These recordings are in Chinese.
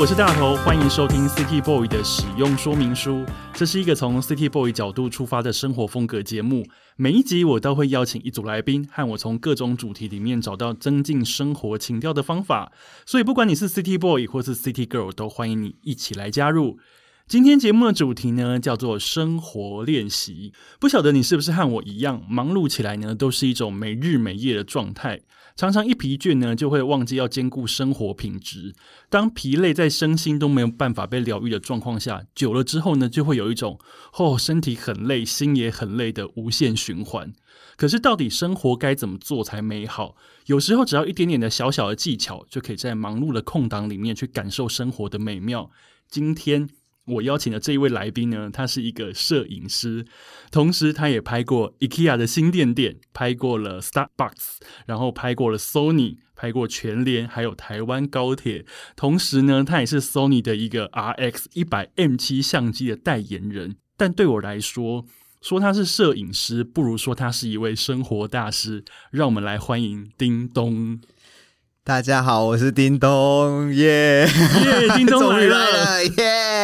我是大头，欢迎收听 City Boy 的使用说明书。这是一个从 City Boy 角度出发的生活风格节目。每一集我都会邀请一组来宾，和我从各种主题里面找到增进生活情调的方法。所以，不管你是 City Boy 或是 City Girl，都欢迎你一起来加入。今天节目的主题呢，叫做生活练习。不晓得你是不是和我一样，忙碌起来呢，都是一种没日没夜的状态。常常一疲倦呢，就会忘记要兼顾生活品质。当疲累在身心都没有办法被疗愈的状况下，久了之后呢，就会有一种哦，身体很累，心也很累的无限循环。可是，到底生活该怎么做才美好？有时候，只要一点点的小小的技巧，就可以在忙碌的空档里面去感受生活的美妙。今天。我邀请的这一位来宾呢，他是一个摄影师，同时他也拍过 IKEA 的新店店，拍过了 Starbucks，然后拍过了 Sony，拍过全联，还有台湾高铁。同时呢，他也是 Sony 的一个 RX 一百 M 七相机的代言人。但对我来说，说他是摄影师，不如说他是一位生活大师。让我们来欢迎叮咚。大家好，我是叮咚，耶耶，叮咚 来了，耶！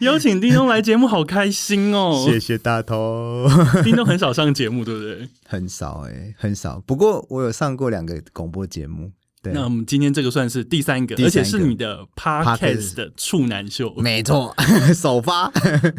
邀请叮咚来节目，好开心哦！谢谢大头。叮咚很少上节目，对不对？很少哎，很少。不过我有上过两个广播节目。对，那我们今天这个算是第三个，而且是你的 podcast 的处男秀，没错，首发，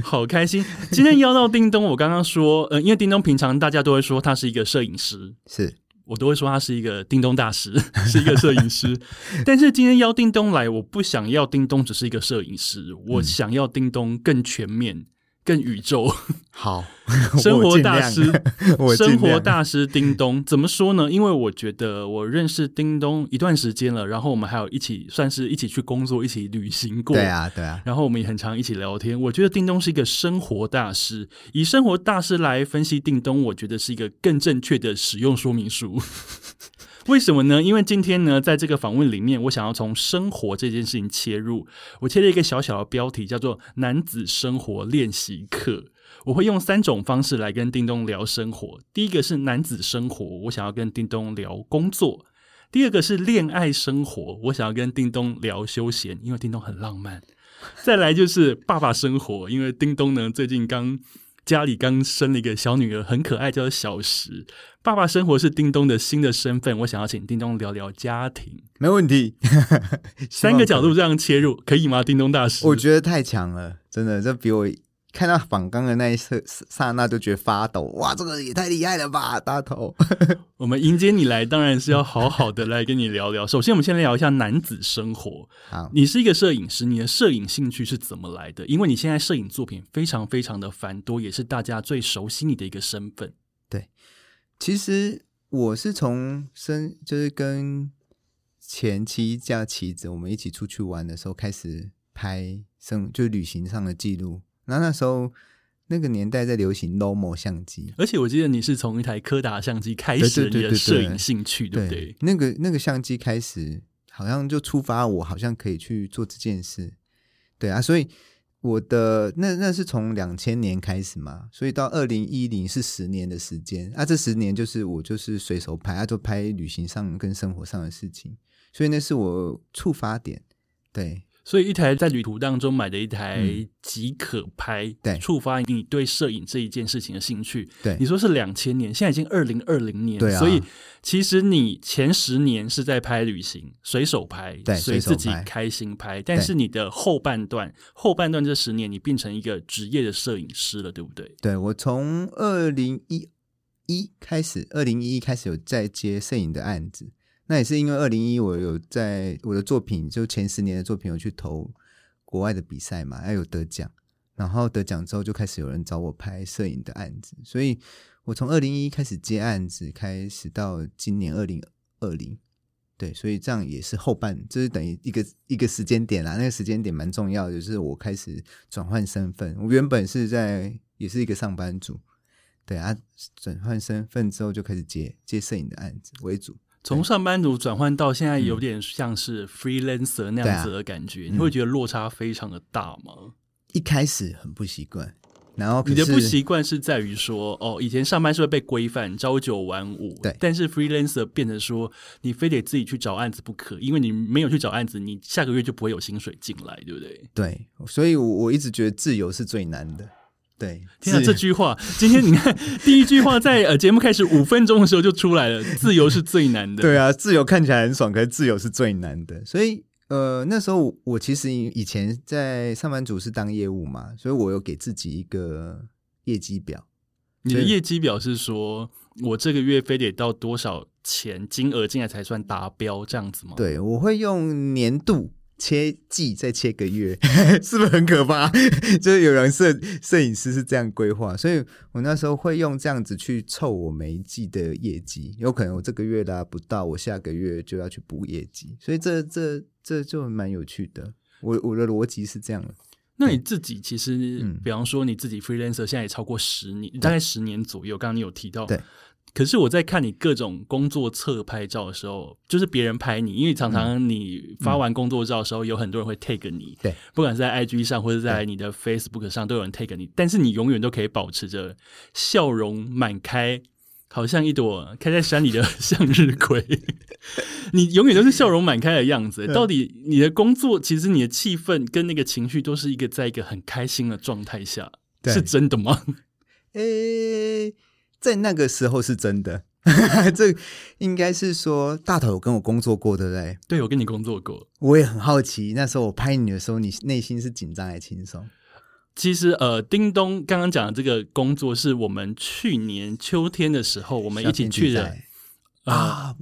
好开心。今天邀到叮咚，我刚刚说，呃，因为叮咚平常大家都会说他是一个摄影师，是。我都会说他是一个叮咚大师，是一个摄影师。但是今天邀叮咚来，我不想要叮咚只是一个摄影师，我想要叮咚更全面。更宇宙好，生活大师，生活大师叮咚怎么说呢？因为我觉得我认识叮咚一段时间了，然后我们还有一起算是一起去工作，一起旅行过，对啊，对啊。然后我们也很常一起聊天。我觉得叮咚是一个生活大师，以生活大师来分析叮咚，我觉得是一个更正确的使用说明书。为什么呢？因为今天呢，在这个访问里面，我想要从生活这件事情切入。我切了一个小小的标题，叫做“男子生活练习课”。我会用三种方式来跟叮咚聊生活。第一个是男子生活，我想要跟叮咚聊工作；第二个是恋爱生活，我想要跟叮咚聊休闲，因为叮咚很浪漫；再来就是爸爸生活，因为叮咚呢最近刚。家里刚生了一个小女儿，很可爱，叫做小石。爸爸生活是叮咚的新的身份，我想要请叮咚聊聊家庭，没问题。三个角度这样切入，可以吗？叮咚大师，我觉得太强了，真的，这比我。看到仿钢的那一刹刹那，就觉得发抖。哇，这个也太厉害了吧，大头！我们迎接你来，当然是要好好的来跟你聊聊。首先，我们先来聊一下男子生活。好，你是一个摄影师，你的摄影兴趣是怎么来的？因为你现在摄影作品非常非常的繁多，也是大家最熟悉你的一个身份。对，其实我是从生就是跟前妻架旗子，我们一起出去玩的时候开始拍生，就旅行上的记录。那那时候那个年代在流行 Lomo 相机，而且我记得你是从一台柯达相机开始你的摄影兴趣，对不对？那个那个相机开始，好像就触发我，好像可以去做这件事。对啊，所以我的那那是从两千年开始嘛，所以到二零一零是十年的时间啊。这十年就是我就是随手拍，啊，就拍旅行上跟生活上的事情，所以那是我触发点，对。所以，一台在旅途当中买的一台即可拍，对，触发你对摄影这一件事情的兴趣。对，你说是两千年，现在已经二零二零年，对啊。所以，其实你前十年是在拍旅行，随手拍，对，随自己开心拍。但是你的后半段，后半段这十年，你变成一个职业的摄影师了，对不对？对，我从二零一一开始，二零一一开始有在接摄影的案子。那也是因为二零一，我有在我的作品，就前十年的作品，有去投国外的比赛嘛，还有得奖。然后得奖之后，就开始有人找我拍摄影的案子。所以我从二零一开始接案子，开始到今年二零二零，对，所以这样也是后半，就是等于一个一个时间点啦。那个时间点蛮重要的，就是我开始转换身份。我原本是在也是一个上班族，对啊，转换身份之后就开始接接摄影的案子为主。从上班族转换到现在，有点像是 freelancer 那样子的感觉，你会觉得落差非常的大吗？一开始很不习惯，然后你的不习惯是在于说，哦，以前上班是会被规范朝九晚五，对，但是 freelancer 变成说，你非得自己去找案子不可，因为你没有去找案子，你下个月就不会有薪水进来，对不对？对，所以我我一直觉得自由是最难的。对，听到这句话，今天你看第一句话在呃节目开始五分钟的时候就出来了，自由是最难的。对啊，自由看起来很爽，可是自由是最难的。所以呃那时候我其实以前在上班族是当业务嘛，所以我有给自己一个业绩表。你的业绩表是说我这个月非得到多少钱金额进来才算达标这样子吗？对，我会用年度。切季再切个月，是不是很可怕？就是有人摄摄影师是这样规划，所以我那时候会用这样子去凑我每一季的业绩。有可能我这个月拉不到，我下个月就要去补业绩，所以这这这就蛮有趣的。我我的逻辑是这样的。那你自己其实，比方说你自己 freelancer 现在也超过十年，大概十年左右。刚刚你有提到，对。可是我在看你各种工作侧拍照的时候，就是别人拍你，因为常常你发完工作照的时候，有很多人会 take 你，对，不管是在 IG 上或者在你的 Facebook 上，都有人 take 你，但是你永远都可以保持着笑容满开，好像一朵开在山里的向日葵，你永远都是笑容满开的样子。到底你的工作，其实你的气氛跟那个情绪，都是一个在一个很开心的状态下，是真的吗？诶。在那个时候是真的，这应该是说大头有跟我工作过，对不对？对，我跟你工作过，我也很好奇，那时候我拍你的时候，你内心是紧张还是轻松？其实，呃，叮咚刚刚讲的这个工作，是我们去年秋天的时候，我们一起去的啊。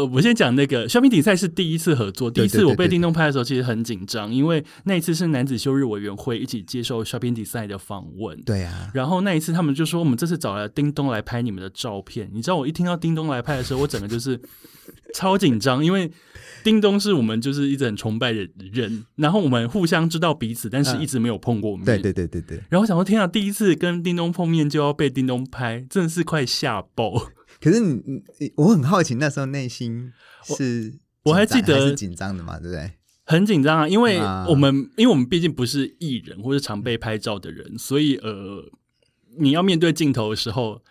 呃，我先讲那个削冰比赛是第一次合作，第一次我被叮咚拍的时候，其实很紧张，因为那一次是男子休日委员会一起接受 shopping 比赛的访问。对啊，然后那一次他们就说，我们这次找了叮咚来拍你们的照片。你知道，我一听到叮咚来拍的时候，我整个就是 超紧张，因为叮咚是我们就是一直很崇拜的人，然后我们互相知道彼此，但是一直没有碰过面。对对对对对。然后想说，天啊，第一次跟叮咚碰面就要被叮咚拍，真的是快吓爆。可是你你我很好奇，那时候内心是我还记得紧张的嘛，对不对？很紧张啊，因为我们因为我们毕竟不是艺人或是常被拍照的人，所以呃，你要面对镜头的时候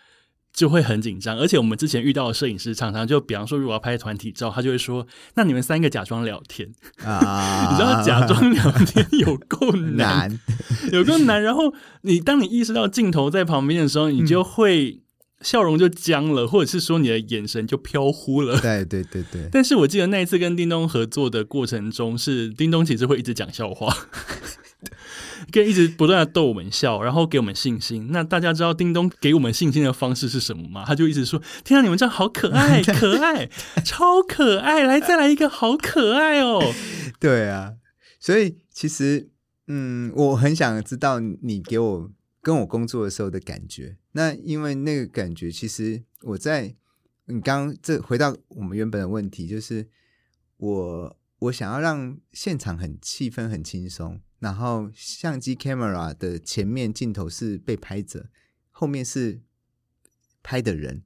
就会很紧张。而且我们之前遇到的摄影师常常就，比方说如果要拍团体照，他就会说：“那你们三个假装聊天啊。”你知道假装聊天有够难，有够难。然后你当你意识到镜头在旁边的时候，你就会。笑容就僵了，或者是说你的眼神就飘忽了。对对对对。但是我记得那一次跟叮咚合作的过程中，是叮咚其实会一直讲笑话，跟一直不断的逗我们笑，然后给我们信心。那大家知道叮咚给我们信心的方式是什么吗？他就一直说：“天啊，你们这样好可爱，可爱，超可爱！来，再来一个，好可爱哦。”对啊，所以其实，嗯，我很想知道你给我。跟我工作的时候的感觉，那因为那个感觉，其实我在你刚这回到我们原本的问题，就是我我想要让现场很气氛很轻松，然后相机 camera 的前面镜头是被拍着，后面是拍的人，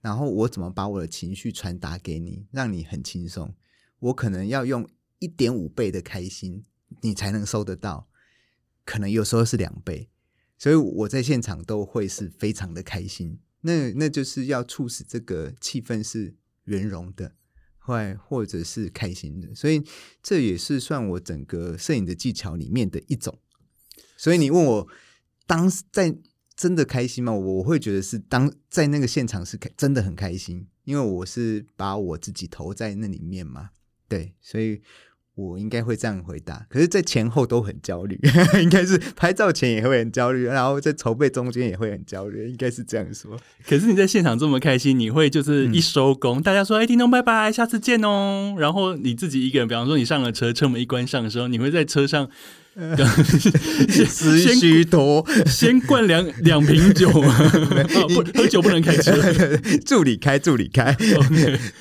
然后我怎么把我的情绪传达给你，让你很轻松？我可能要用一点五倍的开心，你才能收得到，可能有时候是两倍。所以我在现场都会是非常的开心，那那就是要促使这个气氛是圆融的，或或者是开心的，所以这也是算我整个摄影的技巧里面的一种。所以你问我当时在真的开心吗？我会觉得是当在那个现场是真的很开心，因为我是把我自己投在那里面嘛，对，所以。我应该会这样回答，可是，在前后都很焦虑，应该是拍照前也会很焦虑，然后在筹备中间也会很焦虑，应该是这样说。可是你在现场这么开心，你会就是一收工，大家说：“哎，叮咚，拜拜，下次见哦。”然后你自己一个人，比方说你上了车，车门一关上的时候，你会在车上思绪多，先灌两 两瓶酒，不喝酒不能开车，助理开，助理开。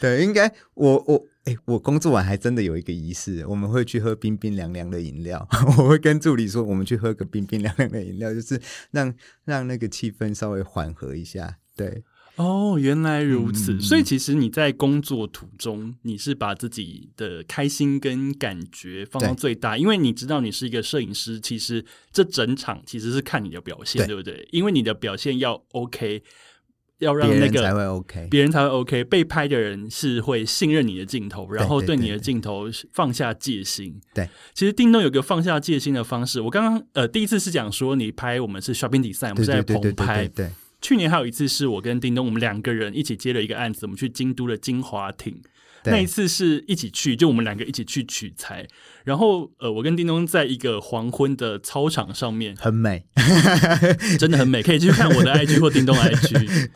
对，应该我我。哎、我工作完还真的有一个仪式，我们会去喝冰冰凉凉的饮料。我会跟助理说，我们去喝个冰冰凉凉的饮料，就是让让那个气氛稍微缓和一下。对，哦，原来如此。嗯所以其实你在工作途中，你是把自己的开心跟感觉放到最大，因为你知道你是一个摄影师，其实这整场其实是看你的表现，对对不对？因为你的表现要 OK，要让那个别人才会 OK。别人才会 OK，被拍的人是会信任你的镜头，然后对你的镜头放下戒心。对，其实叮咚有个放下戒心的方式。我刚刚呃第一次是讲说你拍我们是 shopping design，我们在棚拍对。对，去年还有一次是我跟叮咚我们两个人一起接了一个案子，我们去京都的金华亭。对那一次是一起去，就我们两个一起去取材。然后呃，我跟叮咚在一个黄昏的操场上面，很美。真的很美，可以去看我的 IG 或叮咚 IG。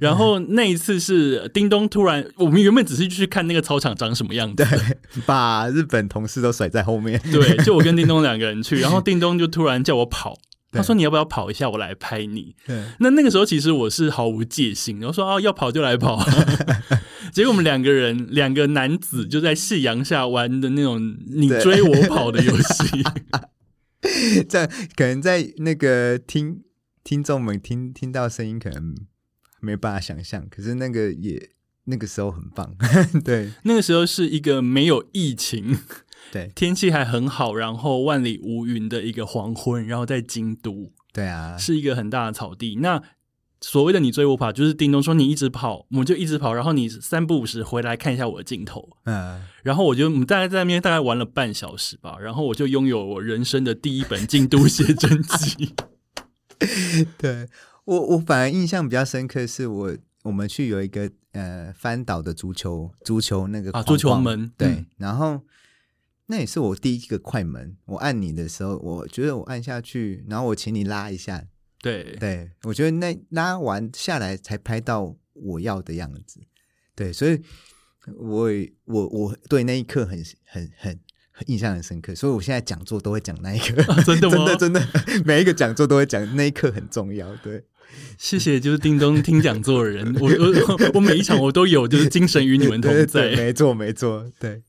然后那一次是叮咚突然，我们原本只是去看那个操场长什么样子，把日本同事都甩在后面。对，就我跟叮咚两个人去，然后叮咚就突然叫我跑，他说你要不要跑一下，我来拍你。对那那个时候其实我是毫无戒心，然后说啊要跑就来跑。结果我们两个人两个男子就在夕阳下玩的那种你追我跑的游戏。这样可能在那个听听众们听听到声音，可能没办法想象。可是那个也那个时候很棒，对那个时候是一个没有疫情，对天气还很好，然后万里无云的一个黄昏，然后在京都对啊，是一个很大的草地。那所谓的你追我跑，就是叮咚说你一直跑，我们就一直跑，然后你三不五时回来看一下我的镜头，嗯，然后我就我们大概在那边大概玩了半小时吧，然后我就拥有我人生的第一本京都写真集。对我我反而印象比较深刻，是我我们去有一个呃翻倒的足球足球那个啊框。足球门对，嗯。然后那也是我第一个快门，我按你的时候，我觉得我按下去，然后我请你拉一下，对，对我觉得那拉完下来才拍到我要的样子，对，所以我我我对那一刻很很很很印象很深刻，所以我现在讲座都会讲那一刻，真的 吗真的真的，每一个讲座都会讲那一刻很重要，对。谢谢，就是叮咚听讲座的人，我我我每一场我都有，就是精神与你们同对在对，。没错没错，对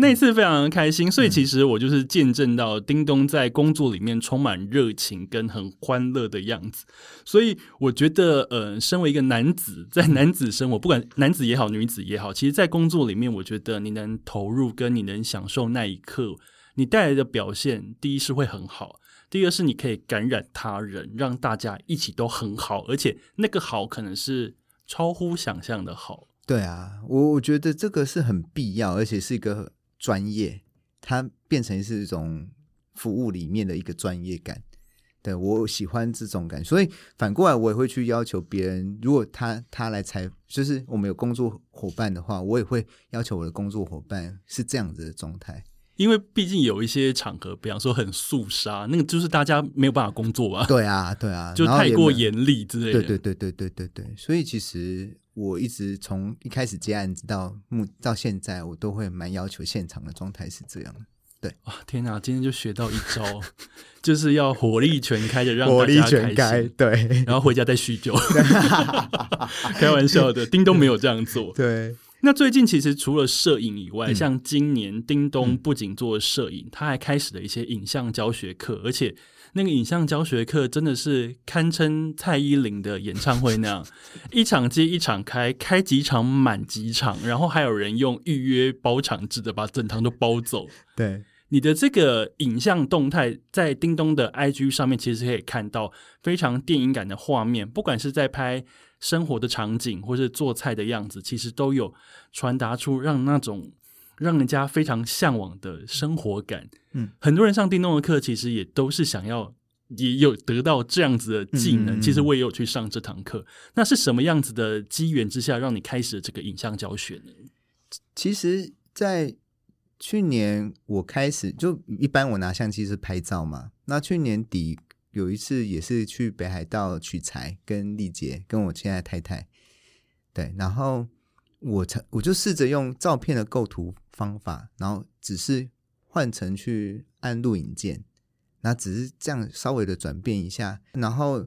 那次非常的开心，所以其实我就是见证到叮咚在工作里面充满热情跟很欢乐的样子。所以我觉得，呃，身为一个男子，在男子生活，不管男子也好，女子也好，其实，在工作里面，我觉得你能投入跟你能享受那一刻，你带来的表现，第一是会很好。第二是你可以感染他人，让大家一起都很好，而且那个好可能是超乎想象的好。对啊，我我觉得这个是很必要，而且是一个专业，它变成是一种服务里面的一个专业感。对我喜欢这种感，所以反过来我也会去要求别人，如果他他来采，就是我们有工作伙伴的话，我也会要求我的工作伙伴是这样子的状态。因为毕竟有一些场合，比方说很肃杀，那个就是大家没有办法工作啊，对啊，对啊，就太过严厉之类的。对对对对对对对，所以其实我一直从一开始接案子到目到现在，我都会蛮要求现场的状态是这样的。啊，天哪！今天就学到一招，就是要火力全开的让火力全开，对然后回家再酗酒。开玩笑的，叮咚没有这样做。对那最近其实除了摄影以外，嗯像今年叮咚嗯不仅做摄影，他还开始了一些影像教学课，而且那个影像教学课真的是堪称蔡依林的演唱会那样，一场接一场开，开几场满几场，然后还有人用预约包场制的把整堂都包走。对你的这个影像动态在叮咚的 IG 上面，其实可以看到非常电影感的画面，不管是在拍生活的场景，或是做菜的样子，其实都有传达出让那种让人家非常向往的生活感。嗯，很多人上叮咚的课，其实也都是想要。也有得到这样子的技能，嗯嗯嗯其实我也有去上这堂课。那是什么样子的机缘之下，让你开始了这个影像教学呢？其实，在去年我开始就一般我拿相机是拍照嘛，那去年底有一次也是去北海道取材，跟丽姐跟我现在太太，对，然后我才我就试着用照片的构图方法，然后只是换成去按录影键，那只是这样稍微的转变一下，然后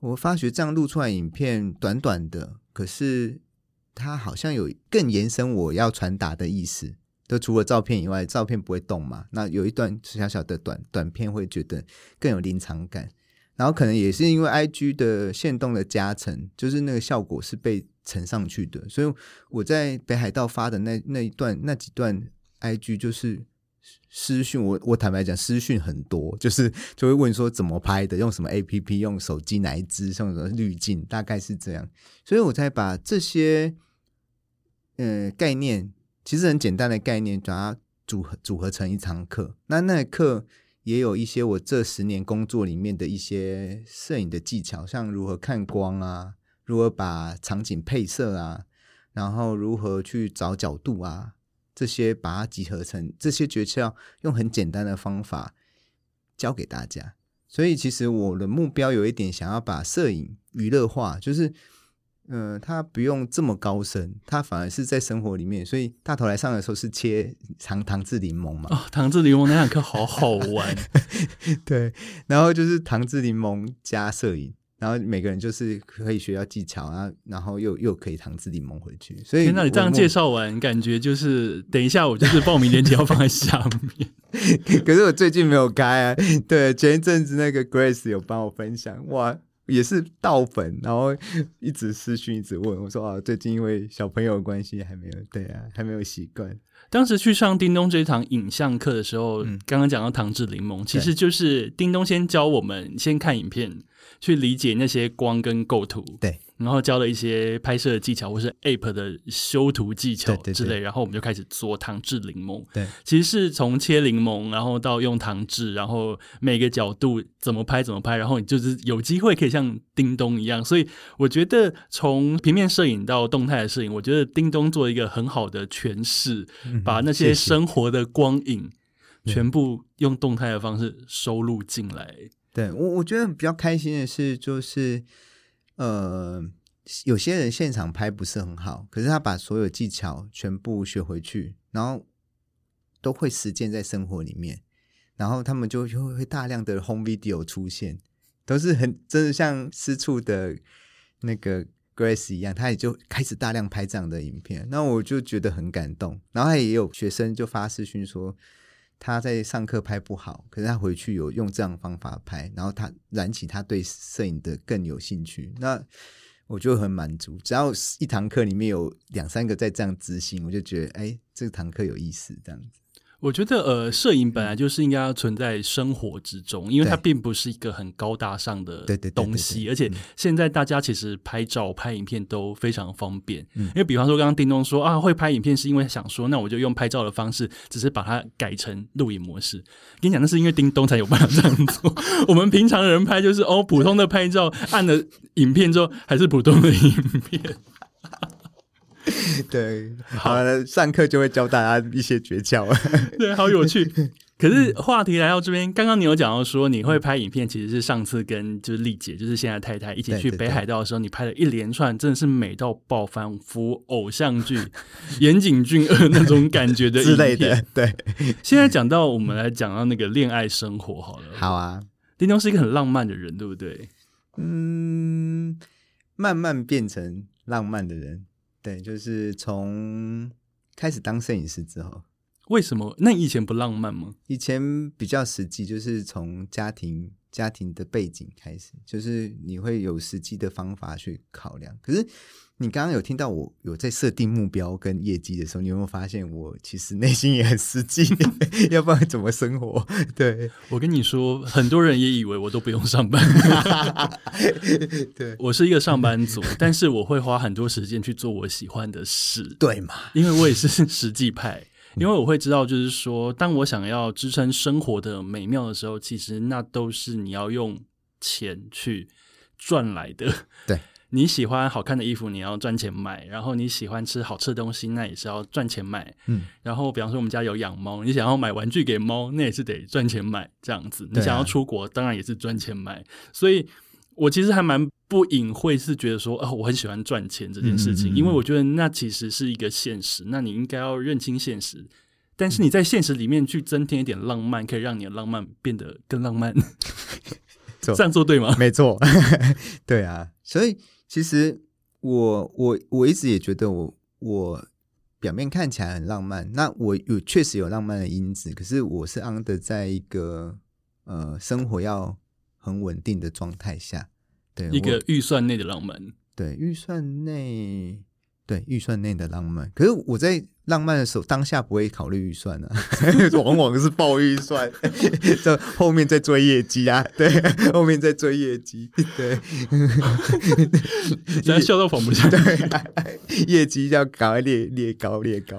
我发觉这样录出来影片短短的，可是它好像有更延伸我要传达的意思。就除了照片以外，照片不会动嘛，那有一段小小的短短片会觉得更有临场感。然后可能也是因为 I G 的线动的加成，就是那个效果是被乘上去的，所以我在北海道发的那那一段那几段 I G 就是私讯，我我坦白讲私讯很多，就是就会问说怎么拍的，用什么 A P P，用手机哪一支，用什么滤镜，大概是这样，所以我才把这些呃概念，其实很简单的概念，把它组合组合成一堂课，那那课。也有一些我这十年工作里面的一些摄影的技巧，像如何看光啊，如何把场景配色啊，然后如何去找角度啊，这些把它集合成这些诀窍，用很简单的方法教给大家。所以其实我的目标有一点想要把摄影娱乐化，就是。嗯，他不用这么高深，他反而是在生活里面。所以大头来上的时候是切糖糖渍柠檬嘛？哦，糖渍柠檬那堂课好好玩。对，然后就是糖渍柠檬加摄影，然后每个人就是可以学到技巧啊，然后又又可以糖渍柠檬回去。所以那你这样介绍完，感觉就是等一下我就是报名链接要放在下面。可是我最近没有开啊。对，前一阵子那个 Grace 有帮我分享哇。也是盗粉，然后一直私讯，一直问我说：“啊，最近因为小朋友的关系，还没有对啊，还没有习惯。”当时去上叮咚这堂影像课的时候，刚刚讲到糖制柠檬，其实就是叮咚先教我们先看影片，去理解那些光跟构图。对。然后教了一些拍摄技巧，或是 App 的修图技巧之类，然后我们就开始做糖制柠檬。对，其实是从切柠檬，然后到用糖制，然后每个角度怎么拍怎么拍，然后你就是有机会可以像叮咚一样。所以我觉得从平面摄影到动态的摄影，我觉得叮咚做一个很好的诠释，把那些生活的光影全部用动态的方式收录进来。对我，我觉得比较开心的是，就是。呃，有些人现场拍不是很好，可是他把所有技巧全部学回去，然后都会实践在生活里面，然后他们就就会大量的 home video 出现，都是很真的像私处的那个 Grace 一样，他也就开始大量拍这样的影片，那我就觉得很感动。然后也有学生就发私讯说。他在上课拍不好，可是他回去有用这样方法拍，然后他燃起他对摄影的更有兴趣，那我就很满足。只要一堂课里面有两三个在这样执行，我就觉得哎，这堂课有意思，这样子。我觉得呃，摄影本来就是应该要存在生活之中，因为它并不是一个很高大上的东西，而且现在大家其实拍照、拍影片都非常方便。因为比方说，刚刚叮咚说啊，会拍影片是因为想说，那我就用拍照的方式，只是把它改成录影模式。跟你讲，那是因为叮咚才有办法这样做。我们平常人拍就是哦，普通的拍照，按了影片之后还是普通的影片。对，好了，上课就会教大家一些诀窍。对，好有趣。可是话题来到这边，刚刚你有讲到说你会拍影片，其实是上次跟就是丽姐，就是现在太太一起去北海道的时候，你拍了一连串，真的是美到爆，仿佛偶像剧、岩井俊二那种感觉的之类的。对，现在讲到我们来讲到那个恋爱生活好了。好啊，丁东是一个很浪漫的人，对不对？嗯，慢慢变成浪漫的人。对，就是从开始当摄影师之后，为什么？那以前不浪漫吗？以前比较实际，就是从家庭家庭的背景开始，就是你会有实际的方法去考量。可是。你刚刚有听到我有在设定目标跟业绩的时候，你有没有发现我其实内心也很实际？要不然怎么生活？对我跟你说，很多人也以为我都不用上班。对我是一个上班族，但是我会花很多时间去做我喜欢的事。对嘛？因为我也是实际派，因为我会知道，就是说，当我想要支撑生活的美妙的时候，其实那都是你要用钱去赚来的。对。你喜欢好看的衣服，你要赚钱买；然后你喜欢吃好吃的东西，那也是要赚钱买。嗯，然后比方说我们家有养猫，你想要买玩具给猫，那也是得赚钱买。这样子，你想要出国，当然也是赚钱买。所以我其实还蛮不隐晦，是觉得说，哦，我很喜欢赚钱这件事情，因为我觉得那其实是一个现实。那你应该要认清现实，但是你在现实里面去增添一点浪漫，可以让你的浪漫变得更浪漫。这样做对吗？没错，对啊，所以。其实我我我一直也觉得我我表面看起来很浪漫，那我有确实有浪漫的因子，可是我是 under 在一个呃生活要很稳定的状态下，对一个我预算内的浪漫。对预算内对预算内的浪漫，可是我在浪漫的时候当下不会考虑预算啊，往往是报预算，这后面在追业绩啊，对，后面在追业绩，对。现在笑到放不下。对，业绩要赶快列列高列高。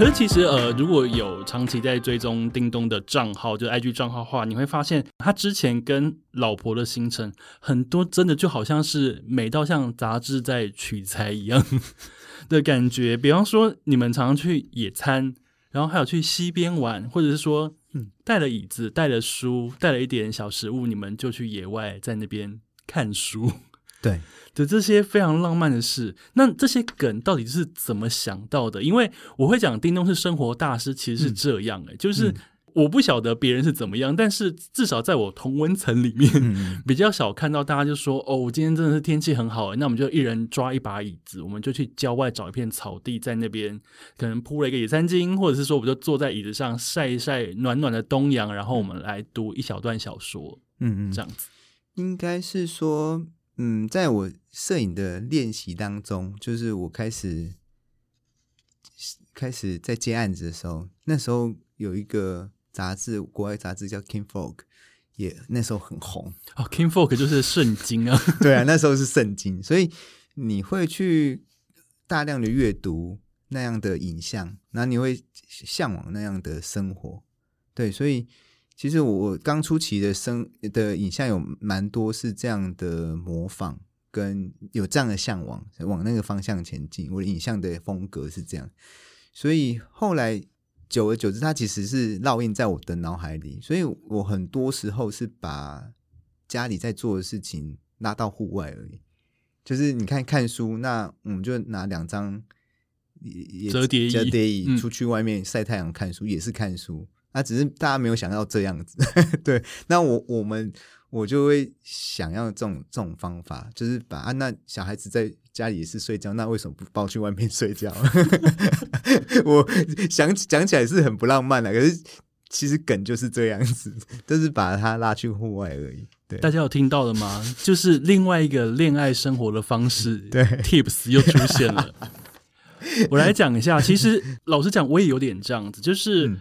可是其实呃，如果有长期在追踪叮咚的账号，就 IG 账号的话，你会发现他之前跟老婆的行程很多，真的就好像是美到像杂志在取材一样 的感觉。比方说，你们常常去野餐，然后还有去溪边玩，或者是说，嗯，带了椅子、带了书、带了一点小食物，你们就去野外在那边看书。对，的这些非常浪漫的事，那这些梗到底是怎么想到的？因为我会讲叮咚是生活大师，其实是这样哎、就是我不晓得别人是怎么样，但是至少在我同温层里面，嗯。比较少看到大家就说哦，我今天真的是天气很好诶，那我们就一人抓一把椅子，我们就去郊外找一片草地，在那边可能铺了一个野餐巾，或者是说我们就坐在椅子上晒一晒暖暖的东阳，然后我们来读一小段小说，嗯嗯，这样子。应该是说，嗯，在我摄影的练习当中，就是我开始开始在接案子的时候，那时候有一个杂志，国外杂志叫《King Folk》，也那时候很红。哦，King Folk 就是圣经啊，对啊，那时候是圣经，所以你会去大量的阅读那样的影像，然后你会向往那样的生活。对，所以其实我我刚初期的生的影像有蛮多是这样的模仿，跟有这样的向往，往那个方向前进。我的影像的风格是这样，所以后来久而久之，它其实是烙印在我的脑海里。所以我很多时候是把家里在做的事情拉到户外而已。就是你看看书，那我们就拿两张折叠椅折叠椅嗯出去外面晒太阳看书，也是看书。啊，只是大家没有想到这样子，对。那我我们我就会想要这种这种方法，就是把啊，那小孩子在家里也是睡觉，那为什么不抱去外面睡觉？我想讲起来是很不浪漫的，可是其实梗就是这样子，就是把他拉去户外而已。对，大家有听到了吗？就是另外一个恋爱生活的方式，对，Tips 又出现了。我来讲一下，其实老实讲，我也有点这样子，就是、嗯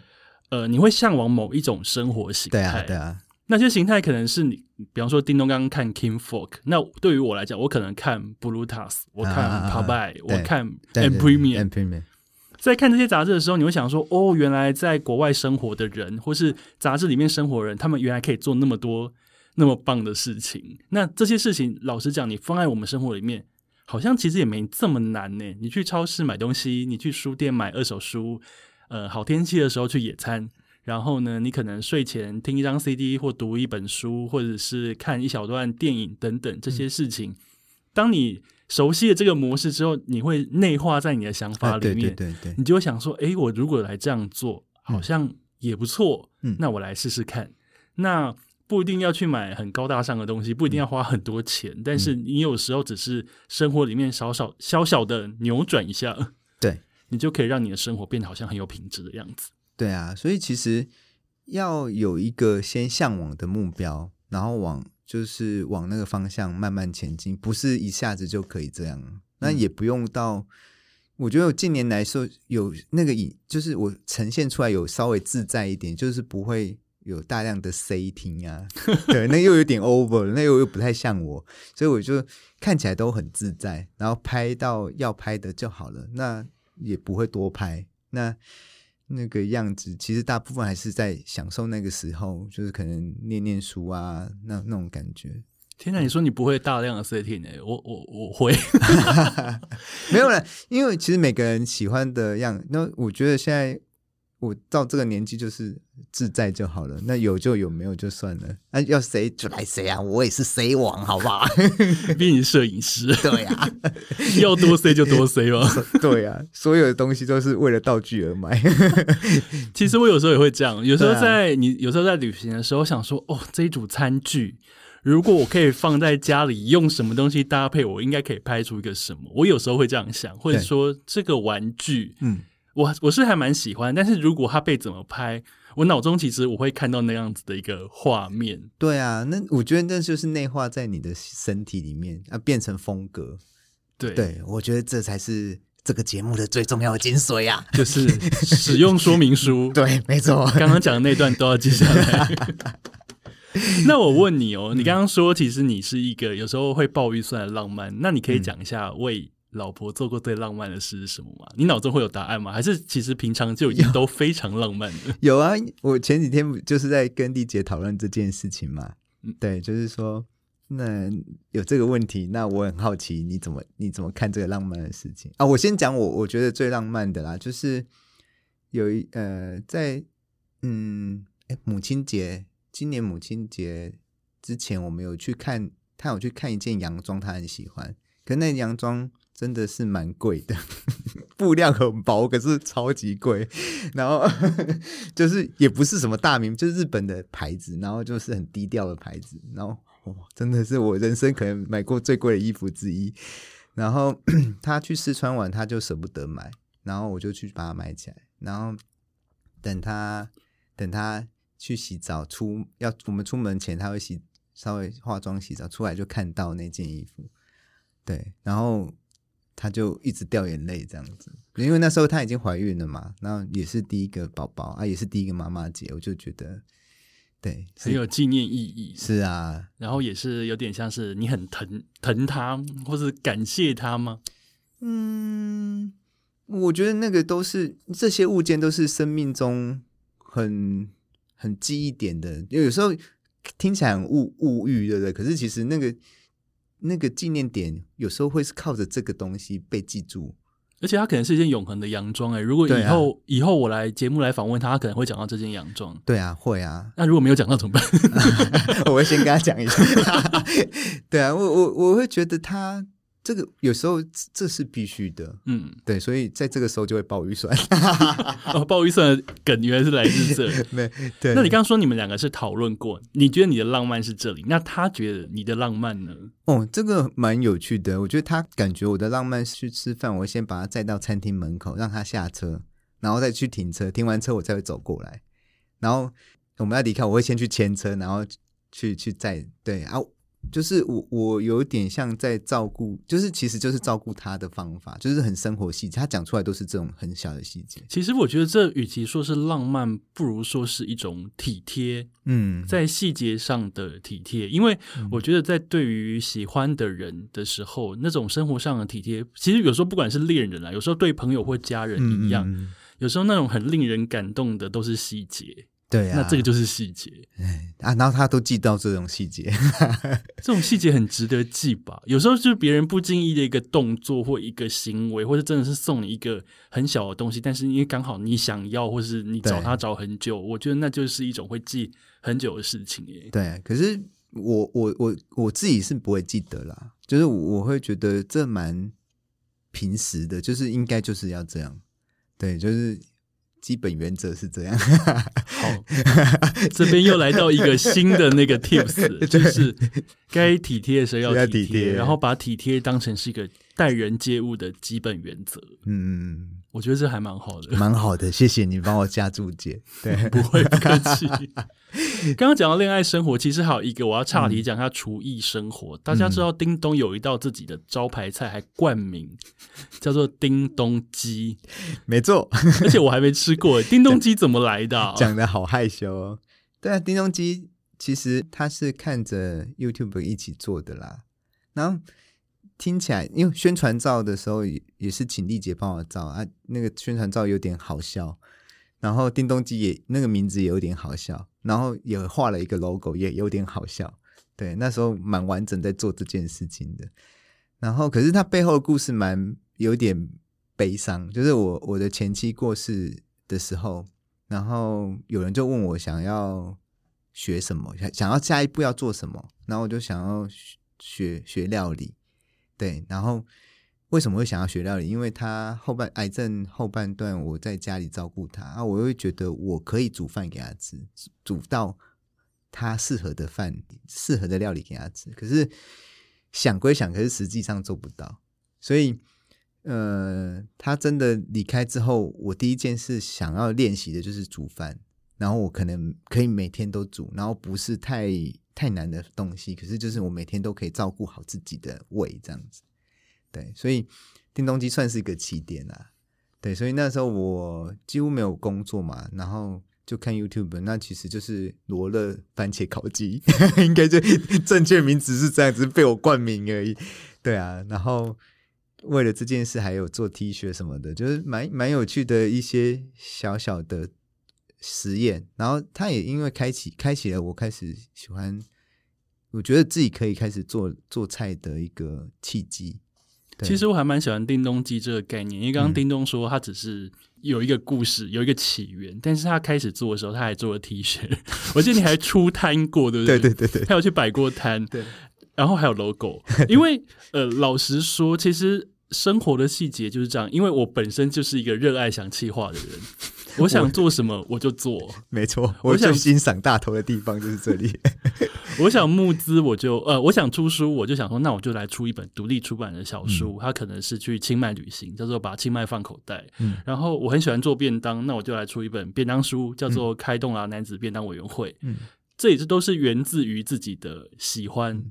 呃，你会向往某一种生活形态，对啊，对啊，那些形态可能是你，比方说叮咚刚刚看 King Folk，那对于我来讲，我可能看 Bluetas，我看 p a b a 我看对 M Premium，在看这些杂志的时候，你会想说，哦，原来在国外生活的人，或是杂志里面生活的人，他们原来可以做那么多那么棒的事情。那这些事情，老实讲，你放在我们生活里面，好像其实也没这么难呢。你去超市买东西，你去书店买二手书，呃，好天气的时候去野餐。然后呢，你可能睡前听一张 CD 或读一本书，或者是看一小段电影等等这些事情。当你熟悉了这个模式之后，你会内化在你的想法里面。对对对，你就会想说，诶，我如果来这样做，好像也不错，嗯那我来试试看。那不一定要去买很高大上的东西，不一定要花很多钱，但是你有时候只是生活里面少少小小的扭转一下，对，你就可以让你的生活变得好像很有品质的样子。对啊，所以其实要有一个先向往的目标，然后往就是往那个方向慢慢前进，不是一下子就可以这样。那也不用到，我觉得我近年来说有那个影，就是我呈现出来有稍微自在一点，就是不会有大量的 C 听啊，对，那又有点 over，那又又不太像我，所以我就看起来都很自在，然后拍到要拍的就好了，那也不会多拍，那。那个样子，其实大部分还是在享受那个时候，就是可能念念书啊，那那种感觉。天哪，你说你不会大量的 setting 哎、我我我会，没有了，因为其实每个人喜欢的样，那我觉得现在我到这个年纪，就是自在就好了。那有就有，没有就算了。那要谁就来谁啊，我也是谁王，好不好？毕竟摄影师，对啊，要多 C 就多 C 嘛。对啊，所有的东西都是为了道具而买。其实我有时候也会这样，有时候在你有时候在旅行的时候，想说哦，这一组餐具。如果我可以放在家里，用什么东西搭配，我应该可以拍出一个什么？我有时候会这样想，或者对说这个玩具，嗯，我我是还蛮喜欢，但是如果他被怎么拍，我脑中其实我会看到那样子的一个画面。对啊，那我觉得那就是内化在你的身体里面，啊，变成风格。对，对，我觉得这才是这个节目的最重要的精髓啊！就是使用说明书。对，没错。刚刚讲的那段都要记下来。那我问你哦，你刚刚说其实你是一个有时候会爆预算的浪漫，那你可以讲一下为老婆做过最浪漫的事是什么吗？你脑中会有答案吗？还是其实平常就已经都非常浪漫的？有啊，我前几天就是在跟丽姐讨论这件事情嘛。嗯对，就是说，那有这个问题，那我很好奇你怎么你怎么看这个浪漫的事情啊？我先讲我我觉得最浪漫的啦，就是有一呃，在嗯，哎，母亲节，今年母亲节之前，我们有去看，他有去看一件洋装，他很喜欢，可那洋装真的是蛮贵的，布料很薄，可是超级贵。然后 就是也不是什么大名，就是日本的牌子，然后就是很低调的牌子，然后，真的是我人生可能买过最贵的衣服之一。然后 他去试穿完，他就舍不得买，然后我就去把它买起来，然后等他等他去洗澡出要我们出门前，他会洗稍微化妆洗澡出来就看到那件衣服，对，然后他就一直掉眼泪这样子，因为那时候她已经怀孕了嘛，然后也是第一个宝宝啊，也是第一个妈妈节，我就觉得对，很有纪念意义，是啊，然后也是有点像是你很疼疼他，或是感谢他吗？嗯，我觉得那个都是这些物件都是生命中很很记忆点的，因为有时候听起来很物物欲，对不对？可是其实那个那个纪念点有时候会是靠着这个东西被记住。而且它可能是一件永恒的洋装哎、如果以后以后我来节目来访问他，他可能会讲到这件洋装。对啊，会啊，那如果没有讲到怎么办？我会先跟他讲一下。对啊，我我我会觉得他这个有时候这是必须的，嗯，对，所以在这个时候就会爆预算。哦，鲍预算的梗原来是来自这。没对，那你刚刚说你们两个是讨论过，你觉得你的浪漫是这里，那他觉得你的浪漫呢？哦，这个蛮有趣的。我觉得他感觉我的浪漫是去吃饭，我会先把他载到餐厅门口，让他下车，然后再去停车，停完车我再会走过来，然后我们要离开，我会先去牵车，然后去去载。对啊，就是我我有点像在照顾，就是其实就是照顾他的方法，就是很生活细节，他讲出来都是这种很小的细节。其实我觉得这与其说是浪漫，不如说是一种体贴，嗯，在细节上的体贴。因为我觉得在对于喜欢的人的时候，那种生活上的体贴，其实有时候不管是恋人啊，有时候对朋友或家人一样，嗯嗯嗯有时候那种很令人感动的都是细节。对啊，那这个就是细节，啊，然后他都记到这种细节，这种细节很值得记吧？有时候就是别人不经意的一个动作或一个行为，或者真的是送你一个很小的东西，但是因为刚好你想要，或是你找他找很久，我觉得那就是一种会记很久的事情耶。对，可是我我我我自己是不会记得啦，就是我我会觉得这蛮平时的，就是应该就是要这样，对，就是基本原则是这样。好，这边又来到一个新的那个 tips，就是该体贴的时候要体贴。然后把体贴当成是一个待人接物的基本原则。嗯，我觉得这还蛮好的。蛮好的，谢谢你帮我加注解。对，不会，不客气。刚刚讲到恋爱生活，其实还有一个我要岔题讲一下厨艺生活。大家知道叮咚有一道自己的招牌菜，还冠名叫做叮咚鸡，没错，而且我还没吃过。叮咚鸡怎么来的啊、讲的好害羞哦。对啊，叮咚鸡其实他是看着 YouTube 一起做的啦，然后听起来，因为宣传照的时候也也是请丽姐帮我照啊，那个宣传照有点好笑，然后叮咚机也那个名字也有点好笑，然后也画了一个 logo 也有点好笑，对，那时候蛮完整在做这件事情的，然后可是它背后的故事蛮有点悲伤，就是我我的前妻过世的时候。然后有人就问我想要学什么，想想要下一步要做什么，然后我就想要学学料理，对，然后为什么会想要学料理？因为他后半癌症后半段我在家里照顾他啊，我会觉得我可以煮饭给他吃，煮到他适合的饭、适合的料理给他吃。可是想归想，可是实际上做不到，所以。呃，他真的离开之后，我第一件事想要练习的就是煮饭。然后我可能可以每天都煮，然后不是太太难的东西，可是就是我每天都可以照顾好自己的胃，这样子。对，所以叮咚机算是一个起点啊。对，所以那时候我几乎没有工作嘛，然后就看 YouTube，那其实就是罗勒番茄烤鸡，应该就正确名字是这样子，被我冠名而已。对啊，然后。为了这件事，还有做 T 恤什么的，就是蛮蛮有趣的一些小小的实验。然后他也因为开启开启了我开始喜欢，我觉得自己可以开始做做菜的一个契机。其实我还蛮喜欢叮咚机这个概念，因为刚刚叮咚说他只是有一个故事，有一个起源，但是他开始做的时候，他还做了 T 恤。我记得你还出摊过，对不对？对对对对，他有去摆过摊。对。然后还有 logo，因为呃，老实说，其实生活的细节就是这样。因为我本身就是一个热爱想气化的人，我想做什么我就做。没错，我想欣赏大头的地方就是这里。我想募资，我就呃，我想出书，我就想说，那我就来出一本独立出版的小书。它可能是去清迈旅行，叫做把清迈放口袋。嗯。然后我很喜欢做便当，那我就来出一本便当书，叫做开动了男子便当委员会。嗯。这也是都是源自于自己的喜欢。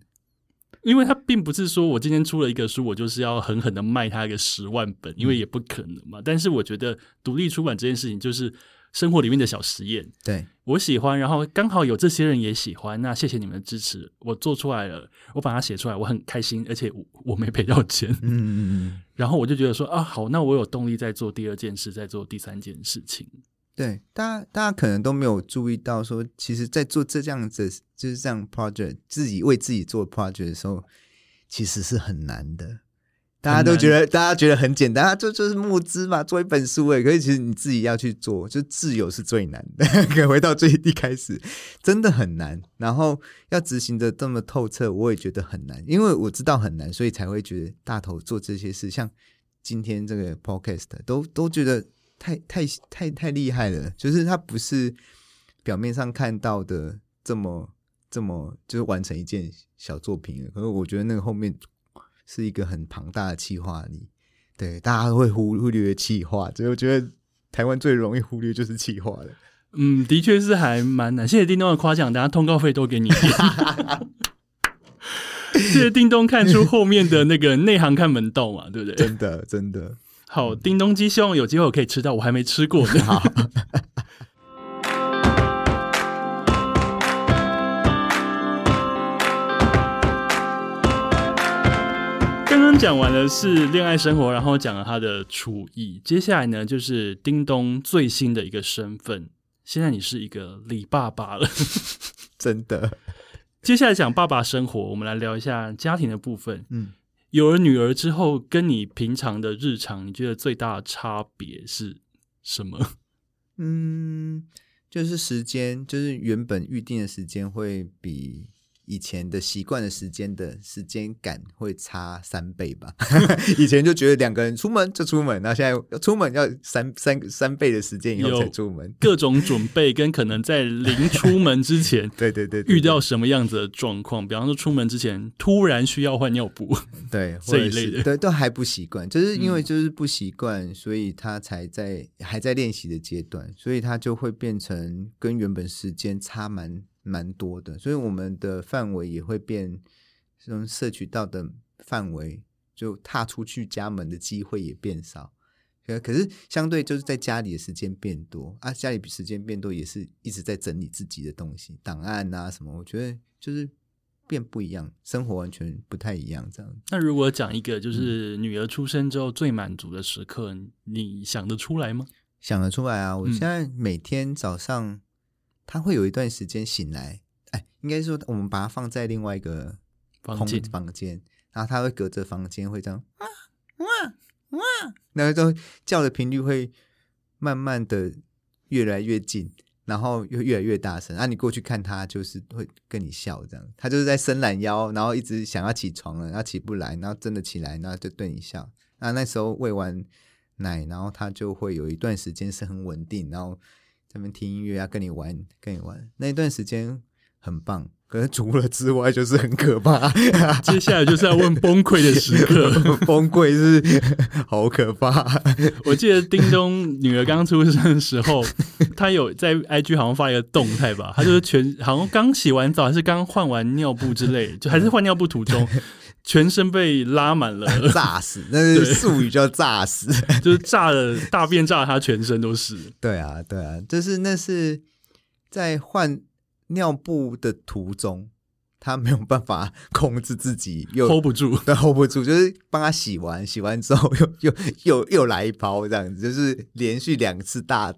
因为他并不是说我今天出了一个书，我就是要狠狠的卖他一个十万本，因为也不可能嘛。但是我觉得独立出版这件事情就是生活里面的小实验，对。我喜欢，然后刚好有这些人也喜欢，那谢谢你们的支持，我做出来了，我把它写出来，我很开心，而且我没赔到钱，嗯嗯嗯，然后我就觉得说啊，好，那我有动力在做第二件事，在做第三件事情。对，大家大家可能都没有注意到，说其实，在做这样子就是这样 project，自己为自己做 project 的时候，其实是很难的。大家都觉得，大家觉得很简单，就就是募资嘛，做一本书哎。可是其实你自己要去做，就自由是最难的。可回到最一开始，真的很难。然后要执行的这么透彻，我也觉得很难，因为我知道很难，所以才会觉得大头做这些事，像今天这个 podcast 都都觉得。太太太太厉害了，就是他不是表面上看到的这么这么，就是完成一件小作品。可是我觉得那个后面是一个很庞大的企划力，对，大家会忽忽略企划，所以我觉得台湾最容易忽略就是企划了。嗯，的确是还蛮难。谢谢叮咚的夸奖，等下通告费都给你。谢谢叮咚看出后面的那个内行看门道嘛，对不对？真的，真的。好，叮咚鸡，希望有机会我可以吃到，我还没吃过呢。好，刚刚讲完的是恋爱生活，然后讲了他的厨艺，接下来呢就是叮咚最新的一个身份。现在你是一个李爸爸了，真的。接下来讲爸爸生活，我们来聊一下家庭的部分。嗯。有了女儿之后，跟你平常的日常，你觉得最大的差别是什么？嗯，就是时间，就是原本预定的时间会比。以前的习惯的时间的时间感会差三倍吧。以前就觉得两个人出门就出门，那现在要出门要三三三倍的时间以后才出门。各种准备跟可能在临出门之前，对对对，遇到什么样子的状况？比方说出门之前突然需要换尿布，对这一类的，对都还不习惯，就是因为就是不习惯，所以他才在还在练习的阶段，所以他就会变成跟原本时间差蛮。蛮多的，所以我们的范围也会变，这种摄取到的范围，就踏出去家门的机会也变少。可可是相对就是在家里的时间变多啊，家里时间变多也是一直在整理自己的东西、档案啊什么。我觉得就是变不一样，生活完全不太一样这样。那如果讲一个就是女儿出生之后最满足的时刻，你想得出来吗？想得出来啊！我现在每天早上。他会有一段时间醒来，哎，应该说我们把它放在另外一个房间，房间，然后他会隔着房间会这样哇哇哇，那个叫叫的频率会慢慢的越来越近，然后又越来越大声。啊，你过去看他，就是会跟你笑这样。他就是在伸懒腰，然后一直想要起床了，然后起不来，然后真的起来，然后就对你笑。那那时候喂完奶，然后他就会有一段时间是很稳定，然后在那边听音乐啊，跟你玩，跟你玩。那一段时间很棒。可是除了之外，就是很可怕。接下来就是要问崩溃的时刻，崩溃是 好可怕。我记得叮咚女儿刚出生的时候，她有在 IG 好像发一个动态吧，她就是全好像刚洗完澡，还是刚换完尿布之类，就还是换尿布途中，全身被拉满了，炸死。那是术语叫炸死，就是炸了大便炸他全身都是。对啊，对啊，就是那是在换。尿布的途中，他没有办法控制自己，又 hold 不住，对，hold 不住，就是帮他洗完，洗完之后又又又又来一包这样子，就是连续两次大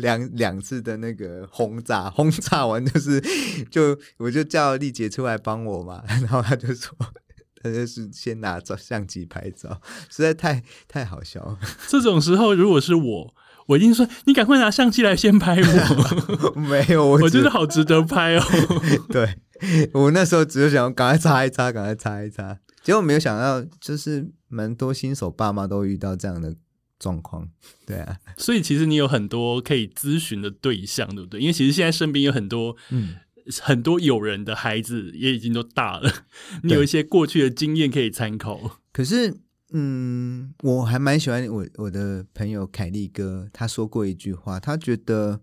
两两次的那个轰炸，轰炸完就是就我就叫丽姐出来帮我嘛，然后她就说他就是先拿照相机拍照，实在太太好笑了。这种时候，如果是我。我一定说，你赶快拿相机来先拍我。没有，我觉得好值得拍哦。对，我那时候只是想赶快擦一擦，赶快擦一擦。结果没有想到，就是蛮多新手爸妈都遇到这样的状况。对啊，所以其实你有很多可以咨询的对象，对不对？因为其实现在身边有很多，嗯，很多友人的孩子也已经都大了，你有一些过去的经验可以参考。可是。嗯，我还蛮喜欢我我的朋友凯利哥，他说过一句话，他觉得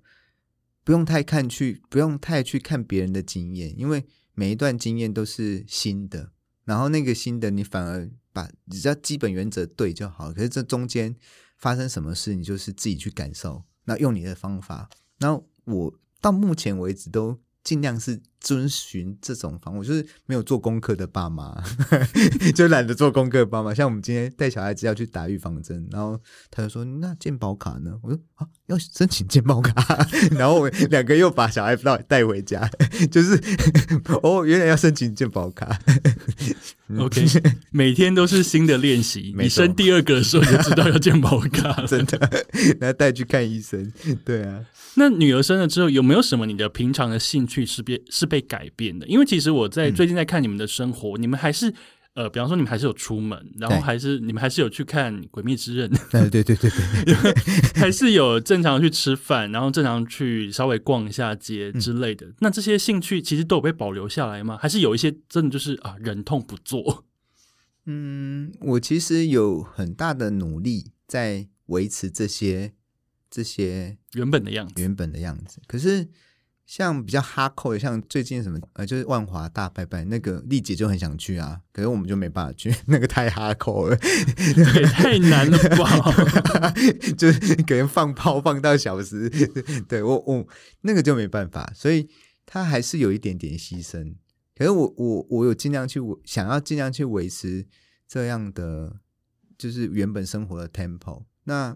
不用太看去，不用太去看别人的经验，因为每一段经验都是新的，然后那个新的你反而把只要基本原则对就好。可是这中间发生什么事，你就是自己去感受，那用你的方法。那我到目前为止都尽量是。遵循这种方，我就是没有做功课的爸妈，就懒得做功课的爸妈。像我们今天带小孩子要去打预防针，然后他就说：“那健保卡呢？”我说：“啊，要申请健保卡。”然后我两个又把小孩带带回家，就是哦，原来要申请健保卡。OK，每天都是新的练习。你生第二个的时候就知道要健保卡，真的，然后带去看医生。对啊，那女儿生了之后，有没有什么你的平常的兴趣是变是？被改变的，因为其实我在最近在看你们的生活，你们还是呃，比方说你们还是有出门，然后还是你们还是有去看《鬼灭之刃》，对对对对对，还是有正常去吃饭，然后正常去稍微逛一下街之类的。那这些兴趣其实都有被保留下来吗？还是有一些真的就是啊，忍痛不做？嗯，我其实有很大的努力在维持这些这些原本的样子，原本的样子，可是。像比较哈扣的，像最近什么呃，就是万华大拜拜，那个丽姐就很想去啊，可是我们就没办法去，那个太哈扣了，也太难了吧？就是可能放炮放到小时，对我我那个就没办法，所以他还是有一点点牺牲。可是我我我有尽量去想要尽量去维持这样的，就是原本生活的 tempo。那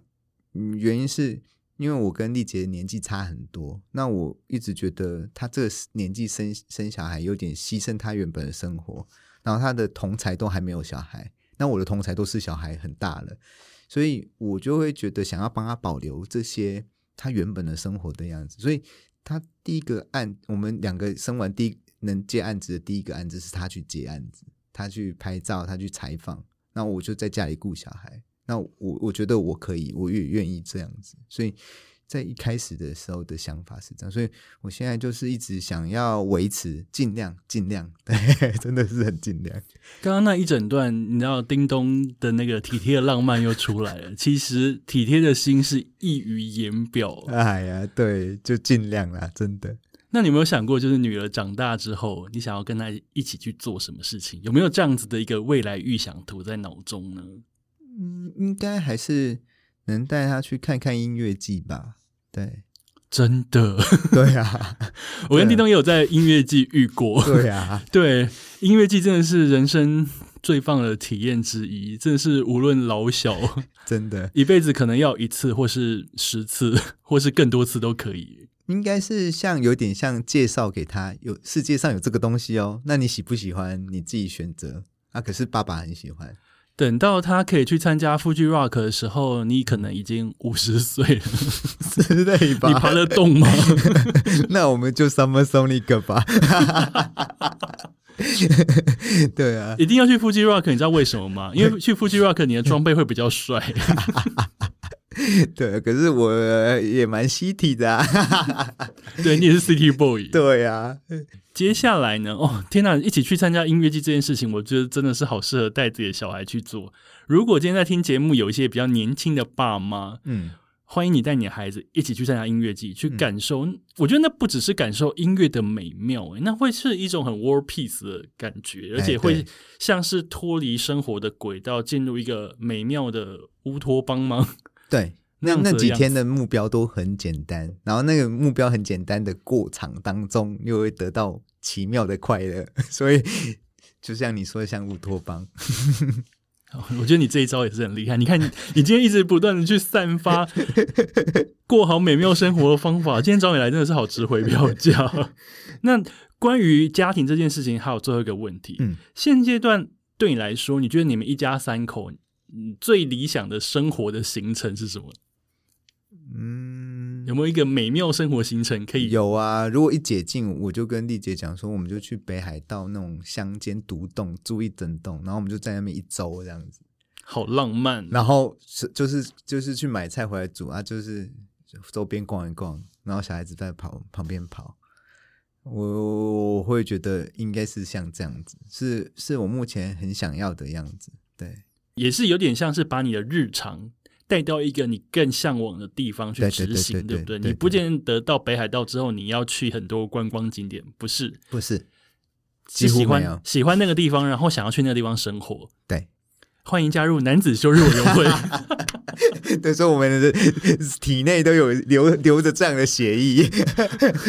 原因是。因为我跟丽姐年纪差很多，那我一直觉得她这个年纪生生小孩有点牺牲她原本的生活，然后她的同才都还没有小孩，那我的同才都是小孩很大了，所以我就会觉得想要帮她保留这些她原本的生活的样子，所以她第一个案，我们两个生完第一能接案子的第一个案子是她去接案子，她去拍照，她去采访，那我就在家里顾小孩。那我我觉得我可以，我也愿意这样子，所以在一开始的时候的想法是这样，所以我现在就是一直想要维持，尽量尽量，对，真的是很尽量。刚刚那一整段，你知道，叮咚的那个体贴的浪漫又出来了。其实体贴的心是溢于言表。哎呀，对，就尽量啦，真的。那你有没有想过，就是女儿长大之后，你想要跟她一起去做什么事情？有没有这样子的一个未来预想图在脑中呢？嗯，应该还是能带他去看看音乐季吧。对，真的，对啊，我跟叮咚也有在音乐季遇过。对啊，对，音乐季真的是人生最棒的体验之一，真的是无论老小，真的，一辈子可能要一次，或是十次，或是更多次都可以。应该是像有点像介绍给他，有世界上有这个东西哦，那你喜不喜欢？你自己选择啊。可是爸爸很喜欢。等到他可以去参加 Fuji Rock 的时候，你可能已经五十岁了，之类吧？你爬得动吗？那我们就 Summer Sonic 吧。对啊，一定要去 Fuji Rock，你知道为什么吗？因为去 Fuji Rock，你的装备会比较帅。对，可是我也蛮 city 的啊。对你也是 City Boy。对啊，接下来呢？哦，天哪！一起去参加音乐季这件事情，我觉得真的是好适合带自己的小孩去做。如果今天在听节目有一些比较年轻的爸妈，嗯，欢迎你带你的孩子一起去参加音乐季，去感受。我觉得那不只是感受音乐的美妙，那会是一种很 World Peace 的感觉，而且会像是脱离生活的轨道，进入一个美妙的乌托邦吗？对，那那几天的目标都很简单，然后那个目标很简单的过场当中，又会得到奇妙的快乐，所以就像你说的，像乌托邦。我觉得你这一招也是很厉害。你看，你你今天一直不断的去散发 过好美妙生活的方法，今天找你来真的是好值回票价。那关于家庭这件事情，还有最后一个问题，嗯，现阶段对你来说，你觉得你们一家三口？最理想的生活的行程是什么？嗯，有没有一个美妙生活行程可以？有啊，如果一解禁，我就跟丽姐讲说，我们就去北海道那种乡间独栋住一整栋，然后我们就在那边一周这样子，好浪漫。然后是就是就是去买菜回来煮啊，就是周边逛一逛，然后小孩子在跑旁边跑，我我会觉得应该是像这样子，是是我目前很想要的样子，对。也是有点像是把你的日常带到一个你更向往的地方去执行，对不对？你不见得到北海道之后你要去很多观光景点，不是？不是，是喜欢喜欢那个地方，然后想要去那个地方生活。对，欢迎加入男子休日委员会。对，所以我们的体内都有留留着这样的协议。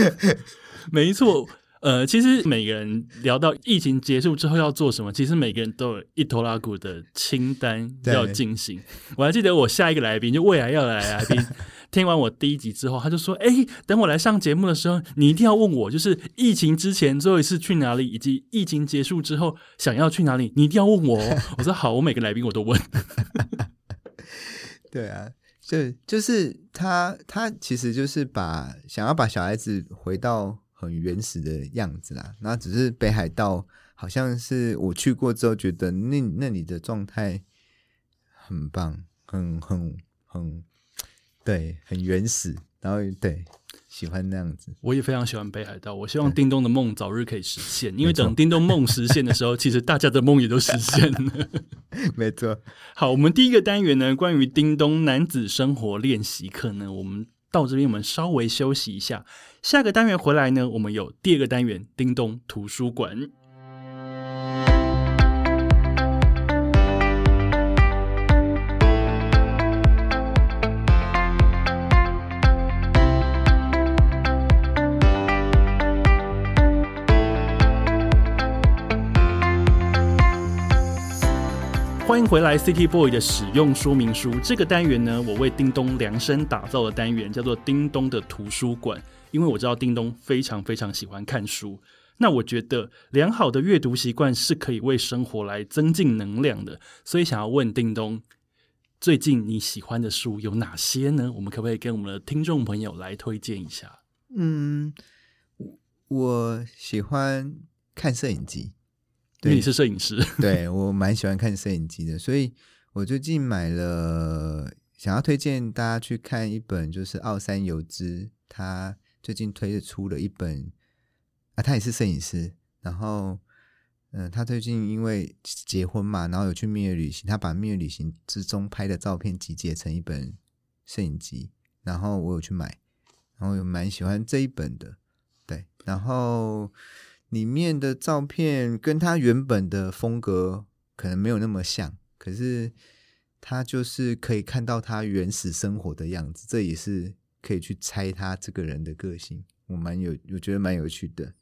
没错。呃，其实每个人聊到疫情结束之后要做什么，其实每个人都有一头拉骨的清单要进行。我还记得我下一个来宾，就未来要来来宾，听完我第一集之后，他就说：“哎，等我来上节目的时候，你一定要问我，就是疫情之前最后一次去哪里，以及疫情结束之后想要去哪里，你一定要问我。”我说：“好，我每个来宾我都问。”对啊，就就是他，他其实就是把想要把小孩子回到。很原始的样子啦，那只是北海道，好像是我去过之后觉得那那里的状态很棒，很很很对，很原始，然后对喜欢那样子。我也非常喜欢北海道，我希望叮咚的梦早日可以实现，因为等叮咚梦实现的时候，其实大家的梦也都实现了。没错。好，我们第一个单元呢，关于叮咚男子生活练习课呢，我们到这边我们稍微休息一下。下个单元回来呢，我们有第二个单元——叮咚图书馆。欢迎回来，City Boy 的使用说明书。这个单元呢，我为叮咚量身打造的单元，叫做“叮咚的图书馆”。因为我知道叮咚非常非常喜欢看书，那我觉得良好的阅读习惯是可以为生活来增进能量的，所以想要问叮咚，最近你喜欢的书有哪些呢？我们可不可以跟我们的听众朋友来推荐一下？嗯，我喜欢看摄影机，因为你是摄影师，对我蛮喜欢看摄影机的，所以我最近买了，想要推荐大家去看一本，就是奥山有之他。最近推出了一本啊，他也是摄影师，然后嗯，他最近因为结婚嘛，然后有去蜜月旅行，他把蜜月旅行之中拍的照片集结成一本摄影集，然后我有去买，然后有蛮喜欢这一本的，对，然后里面的照片跟他原本的风格可能没有那么像，可是他就是可以看到他原始生活的样子，这也是。可以去猜他这个人的个性，我蛮有，我觉得蛮有趣的。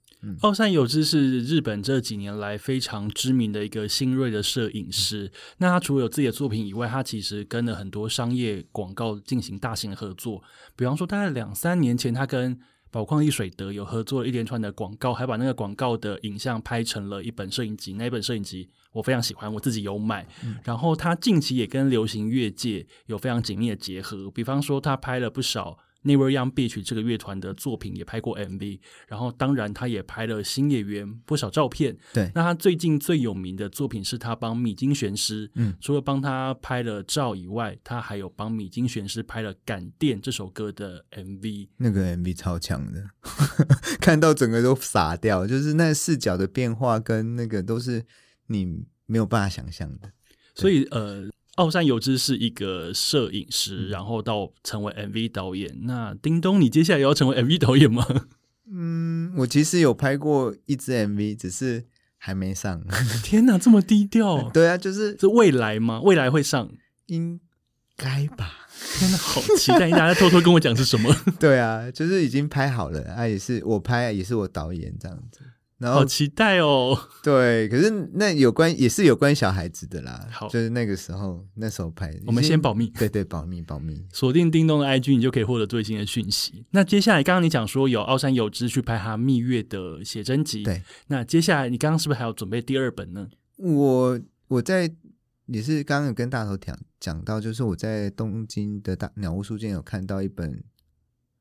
奥山有之是日本这几年来非常知名的一个新锐的摄影师。那他除了有自己的作品以外，他其实跟了很多商业广告进行大型合作。比方说，大概两三年前，他跟宝矿力水德有合作了一连串的广告，还把那个广告的影像拍成了一本摄影集。那一本摄影集我非常喜欢，我自己有买。然后他近期也跟流行乐界有非常紧密的结合，比方说他拍了不少。Never Young Beach 这个乐团的作品也拍过 MV，然后当然他也拍了新演员不少照片。对，那他最近最有名的作品是他帮米津玄师，嗯，除了帮他拍了照以外，他还有帮米津玄师拍了《感电》这首歌的 MV。那个 MV 超强的，看到整个都傻掉，就是那视角的变化跟那个都是你没有办法想象的。所以呃。奥山有之是一个摄影师，然后到成为 MV 导演。那叮咚，你接下来要成为 MV 导演吗？嗯，我其实有拍过一支 MV，只是还没上。天哪，这么低调？对啊，就是是未来吗？未来会上？应该吧。天哪，好期待！大家偷偷跟我讲是什么？对啊，就是已经拍好了，啊，也是我拍，也是我导演这样子。好期待哦！对，可是那有关也是有关小孩子的啦。好，就是那个时候那时候拍，我们先保密。对对，保密保密。锁定叮咚的 IG，你就可以获得最新的讯息。那接下来，刚刚你讲说有奥山有之去拍他蜜月的写真集，对。那接下来你刚刚是不是还要准备第二本呢？我我在也是刚刚有跟大头讲讲到，就是我在东京的大鸟屋书店有看到一本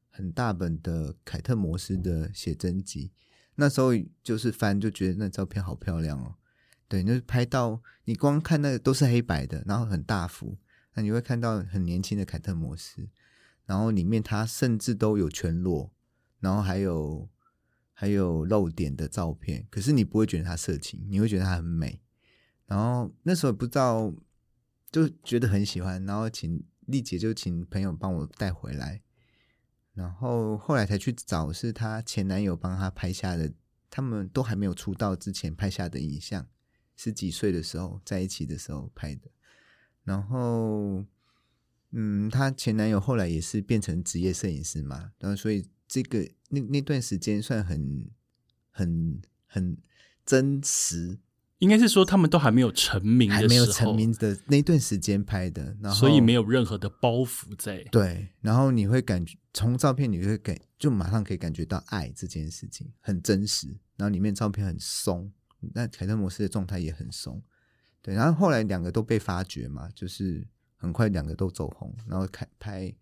很大本的凯特摩斯的写真集。那时候就是翻，就觉得那照片好漂亮哦。对，那拍到你光看那个都是黑白的，然后很大幅，那你会看到很年轻的凯特摩斯，然后里面他甚至都有全裸，然后还有还有露点的照片，可是你不会觉得他色情，你会觉得他很美。然后那时候不知道，就觉得很喜欢，然后请丽姐就请朋友帮我带回来。然后后来才去找，是她前男友帮她拍下的，他们都还没有出道之前拍下的影像，十几岁的时候在一起的时候拍的。然后，嗯，她前男友后来也是变成职业摄影师嘛，然后所以这个那那段时间算很很很真实。应该是说他们都还没有成名，还没有成名的那段时间拍的，然后所以没有任何的包袱在。对，然后你会感觉从照片你会感就马上可以感觉到爱这件事情很真实，然后里面照片很松，那凯特摩斯的状态也很松。对，然后后来两个都被发掘嘛，就是很快两个都走红，然后开拍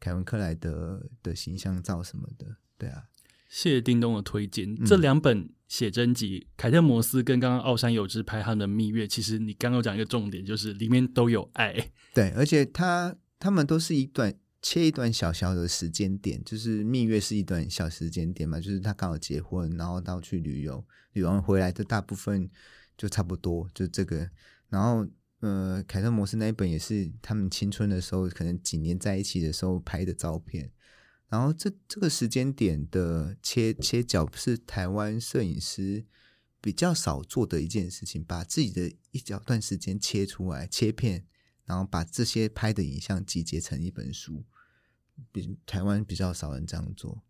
凯文克莱德的形象照什么的，对啊。谢谢叮咚的推荐，这两本写真集，凯特摩斯跟刚刚奥山有之拍他的蜜月，其实你刚刚讲一个重点，就是里面都有爱。对，而且他他们都是一段切一段小小的时间点，就是蜜月是一段小时间点嘛，就是他刚好结婚，然后到去旅游，旅完回来的大部分就差不多就这个。然后呃，凯特摩斯那一本也是他们青春的时候，可能几年在一起的时候拍的照片。然后这这个时间点的切切角是台湾摄影师比较少做的一件事情，把自己的一小段时间切出来切片，然后把这些拍的影像集结成一本书，比台湾比较少人这样做。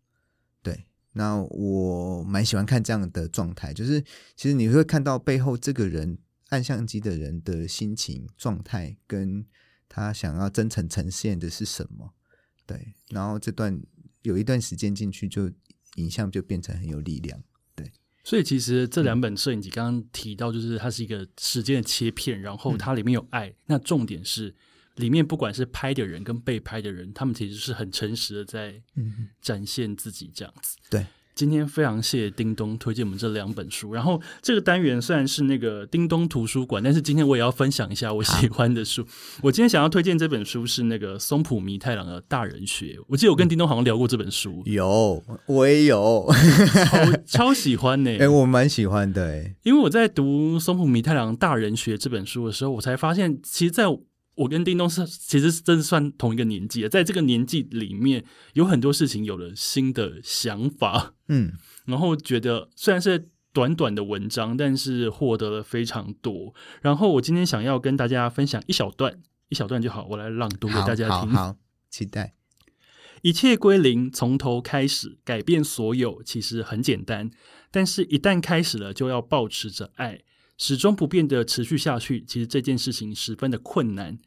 对，那我蛮喜欢看这样的状态，就是其实你会看到背后这个人按相机的人的心情状态，跟他想要真诚呈现的是什么。对，然后这段有一段时间进去，就影像就变成很有力量。对，所以其实这两本摄影集刚刚提到，就是它是一个时间的切片，然后它里面有爱。那重点是里面不管是拍的人跟被拍的人，他们其实是很诚实的在展现自己这样子。对。今天非常谢谢叮咚推荐我们这两本书。然后这个单元虽然是那个叮咚图书馆，但是今天我也要分享一下我喜欢的书。我今天想要推荐这本书是那个松浦弥太郎的《大人学》。我记得我跟叮咚好像聊过这本书，有我也有，超超喜欢呢。哎，我蛮喜欢的哎，因为我在读松浦弥太郎《大人学》这本书的时候，我才发现，其实在我跟叮咚是其实是真的算同一个年纪的，在这个年纪里面，有很多事情有了新的想法，嗯，然后觉得虽然是短短的文章，但是获得了非常多。然后我今天想要跟大家分享一小段，一小段就好，我来朗读给大家听。好，期待。一切归零，从头开始，改变所有，其实很简单，但是一旦开始了，就要保持着爱。始终不变的持续下去，其实这件事情十分的困难。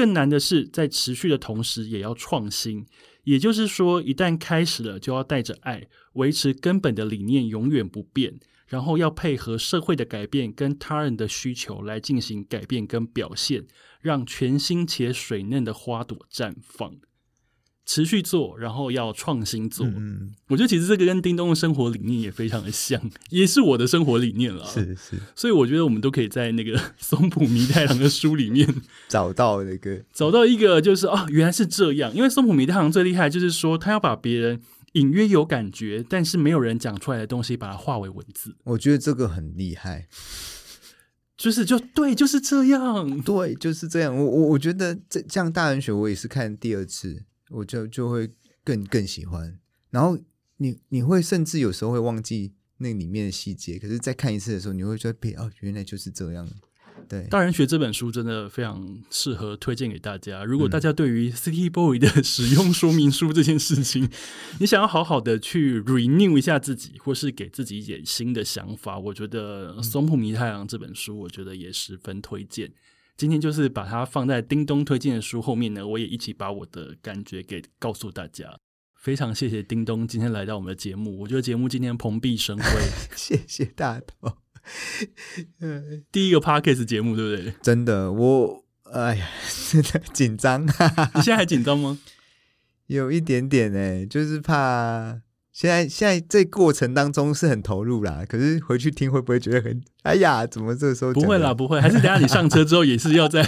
更难的是，在持续的同时，也要创新。也就是说，一旦开始了，就要带着爱，维持根本的理念永远不变，然后要配合社会的改变跟他人的需求来进行改变跟表现，让全新且水嫩的花朵绽放。持续做，然后要创新做。嗯，我觉得其实这个跟叮咚的生活理念也非常的像，也是我的生活理念了。是是，所以我觉得我们都可以在那个 松浦弥太郎的书里面 找到那个找到一个，就是哦，原来是这样。因为松浦弥太郎最厉害就是说，他要把别人隐约有感觉，但是没有人讲出来的东西，把它化为文字。我觉得这个很厉害，就是就对，就是这样，对，就是这样。我我我觉得这这样大人学我也是看第二次。我就就会更更喜欢，然后你你会甚至有时候会忘记那里面的细节，可是再看一次的时候，你会觉得哦，原来就是这样。对，大人学这本书真的非常适合推荐给大家。如果大家对于 City Boy 的 使用说明书这件事情，你想要好好的去 renew 一下自己，或是给自己一点新的想法，我觉得松浦弥太郎这本书，我觉得也十分推荐。今天就是把它放在叮咚推荐的书后面呢，我也一起把我的感觉给告诉大家。非常谢谢叮咚今天来到我们的节目，我觉得节目今天蓬荜生辉。谢谢大头，第一个 Parkes 节目对不对？真的，我哎呀，真的紧张。你现在还紧张吗？有一点点哎，就是怕。现在现在这过程当中是很投入啦，可是回去听会不会觉得很哎呀？怎么这个时候不会啦？不会，还是等下你上车之后也是要再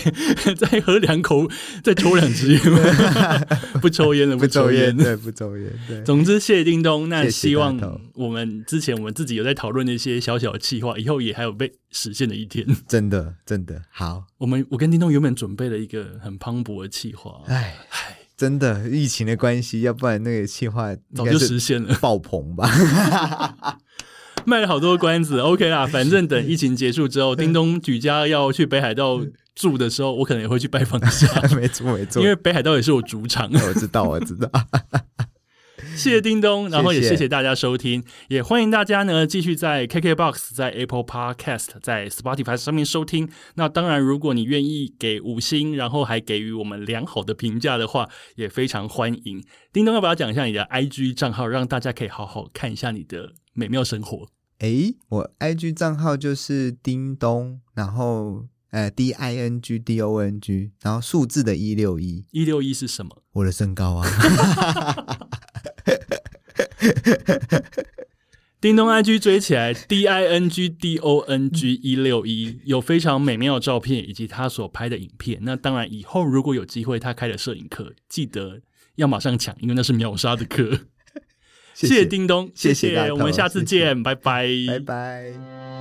再 喝两口，再抽两支烟 不抽烟了，不抽烟，对，不抽烟。对，总之谢谢叮咚。那希望我们之前我们自己有在讨论那些小小的计划，以后也还有被实现的一天。真的，真的好。我们我跟叮咚原本准备了一个很磅礴的计划，哎唉。真的，疫情的关系，要不然那个计划早就实现了，爆棚吧？卖了好多关子，OK 啦，反正等疫情结束之后，叮咚举家要去北海道住的时候，我可能也会去拜访一下。没错，没错，因为北海道也是我主场。我知道，我知道。谢谢叮咚，然后也谢谢大家收听，也欢迎大家呢继续在 KKBOX、在 Apple Podcast、在 Spotify 上面收听。那当然，如果你愿意给五星，然后还给予我们良好的评价的话，也非常欢迎。叮咚，要不要讲一下你的 IG 账号，让大家可以好好看一下你的美妙生活？诶，我 IG 账号就是叮咚，然后。呃，D I N G D O N G，然后数字的一六一，一六一是什么？我的身高啊！叮咚 I G 追起来，D I N G D O N G 一六一，有非常美妙的照片以及他所拍的影片。那当然，以后如果有机会他开的摄影课，记得要马上抢，因为那是秒杀的课。谢谢叮咚，谢谢，我们下次见，拜拜，拜拜。